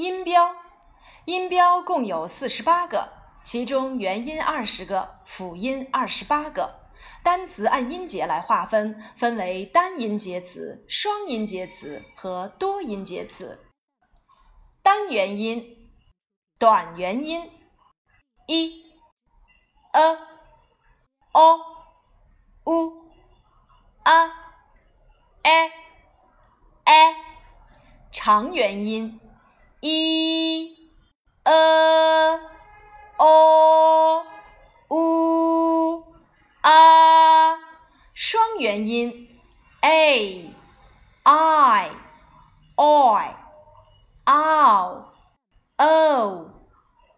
音标，音标共有四十八个，其中元音二十个，辅音二十八个。单词按音节来划分，分为单音节词、双音节词和多音节词。单元音、短元音：一、a、o、u、a、e、e。长元音。一、呃、o、u、啊，双元音，a、i、oi、ow、o、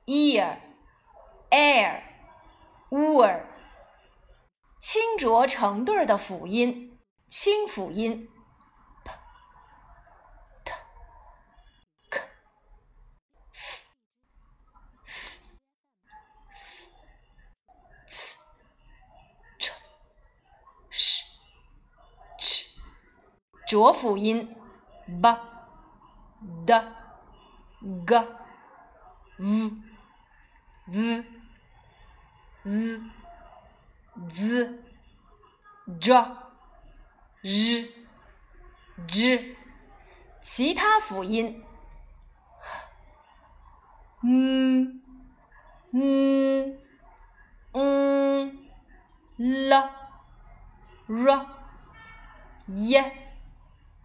ear、air、ur，清浊成对的辅音，清辅音。浊辅音：b、d、g、v、v、z、z、j、r、j。其他辅音：m、n、n、l、r、y。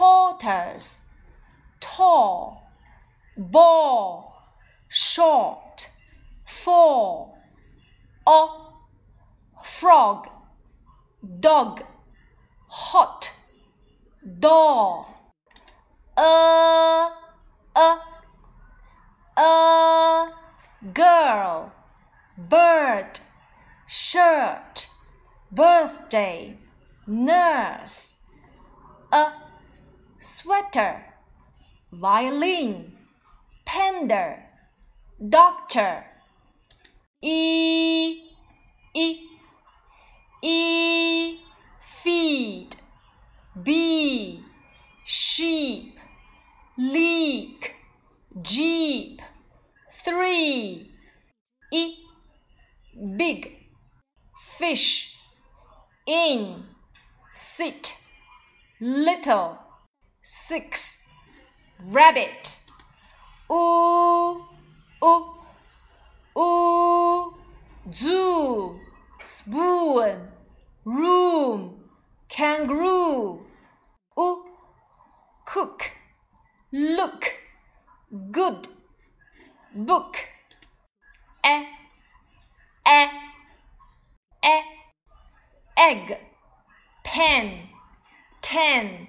tortoise, tall, ball, short, fall, o, frog, dog, hot, door, a, a, a, girl, bird, shirt, birthday, nurse, a sweater, violin, panda, doctor. E, e, e, feed, bee, sheep, leak, jeep, three, e, big, fish, in, sit, little six. Rabbit. Ooh. Ooh. Ooh. Zoo. Spoon. Room. Kangaroo. Ooh. Cook. Look. Good. Book. E e e egg. Pen. Ten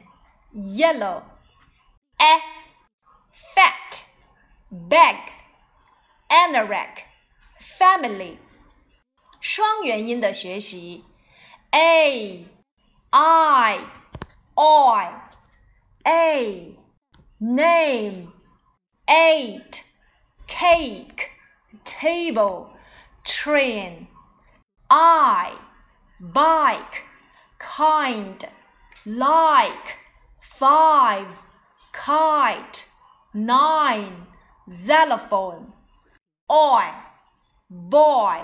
yellow, a fat, bag, anorak, family。双元音的学习，a, i, oi, a, name, eight, cake, table, train, I, bike, kind, like five, kite, nine, xylophone, oi, boy,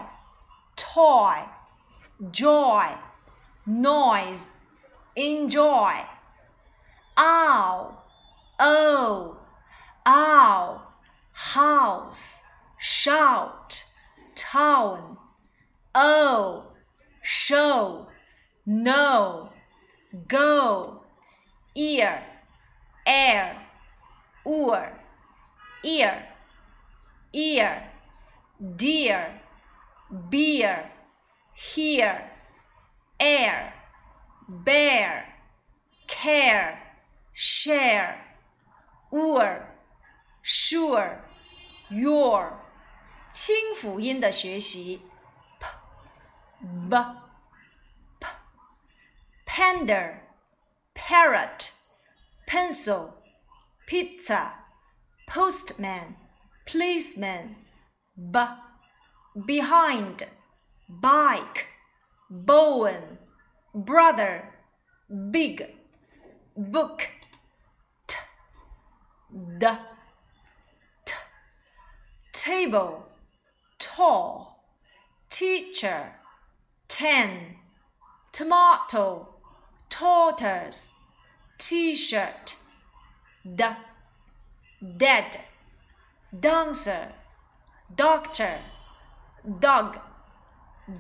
toy, joy, noise, enjoy, ow, oh, er, ear, ear, dear, beer, here, air, bear, care, share, ur, sure, your，清辅音的学习，p b p panda, parrot, pencil, pizza, Postman, policeman, b behind, bike, bowen, brother, big, book, t, d table, tall, teacher, ten, tomato, tortoise, t-shirt, d, dead, dancer, doctor, dog,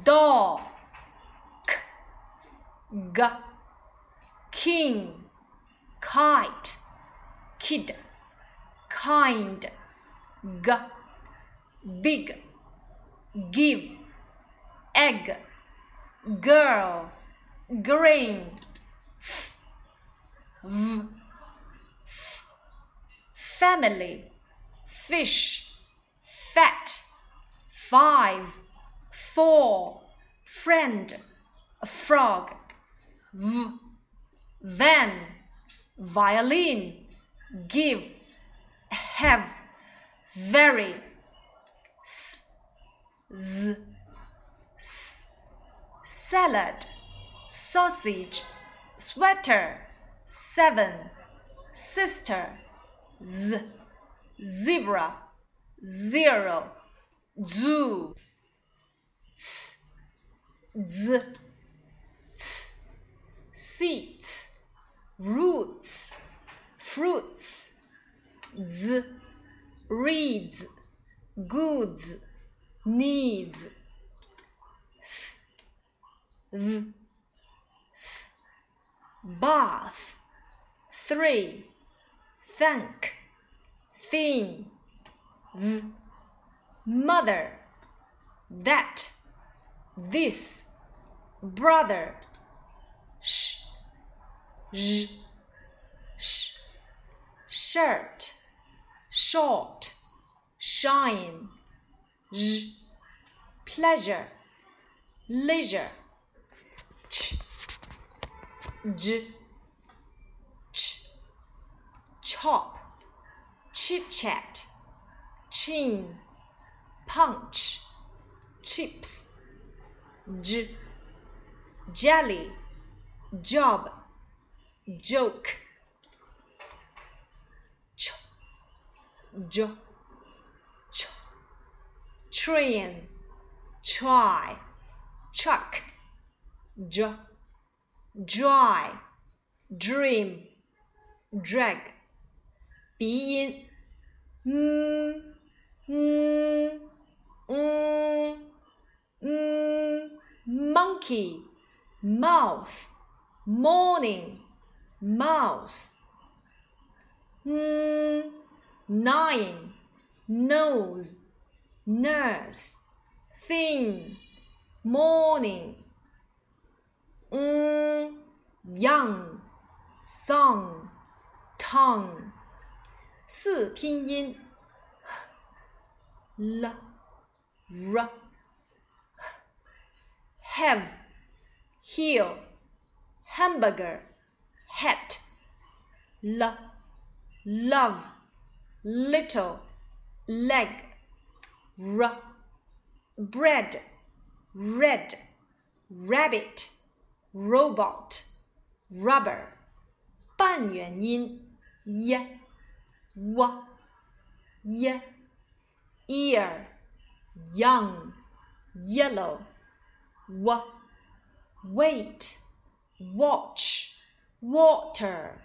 dog, g, king, kite, kid, kind, g, big, give, egg, girl, green, v, family, fish, fat, five, four, friend, frog, v, van, violin, give, have, very, s, z, s, salad, sausage, sweater, seven, sister, z, zebra, zero, zoo, ts, z, ts, seats, roots, fruits, z, reads, goods, needs. V, bath, three, thank, thin, v, mother, that, this, brother, sh, sh, sh, shirt, short, shine, z, pleasure, leisure, ch, j, chop, chit chat, chin, punch, chips, j, jelly, job, joke, ch, j, ch, train, try, chuck, j, dry, dream, drag，鼻音，嗯嗯嗯嗯，monkey, mouth, morning, mouse, mm, nine, nose, nurse, thin, morning, mm, young, song, tongue， 四拼音，l, r, have, heel, hamburger, hat, l, love, little, leg, r, bread, red, rabbit, robot, rubber，半元音 y, w, y, ear, young, yellow, w, wait, watch, water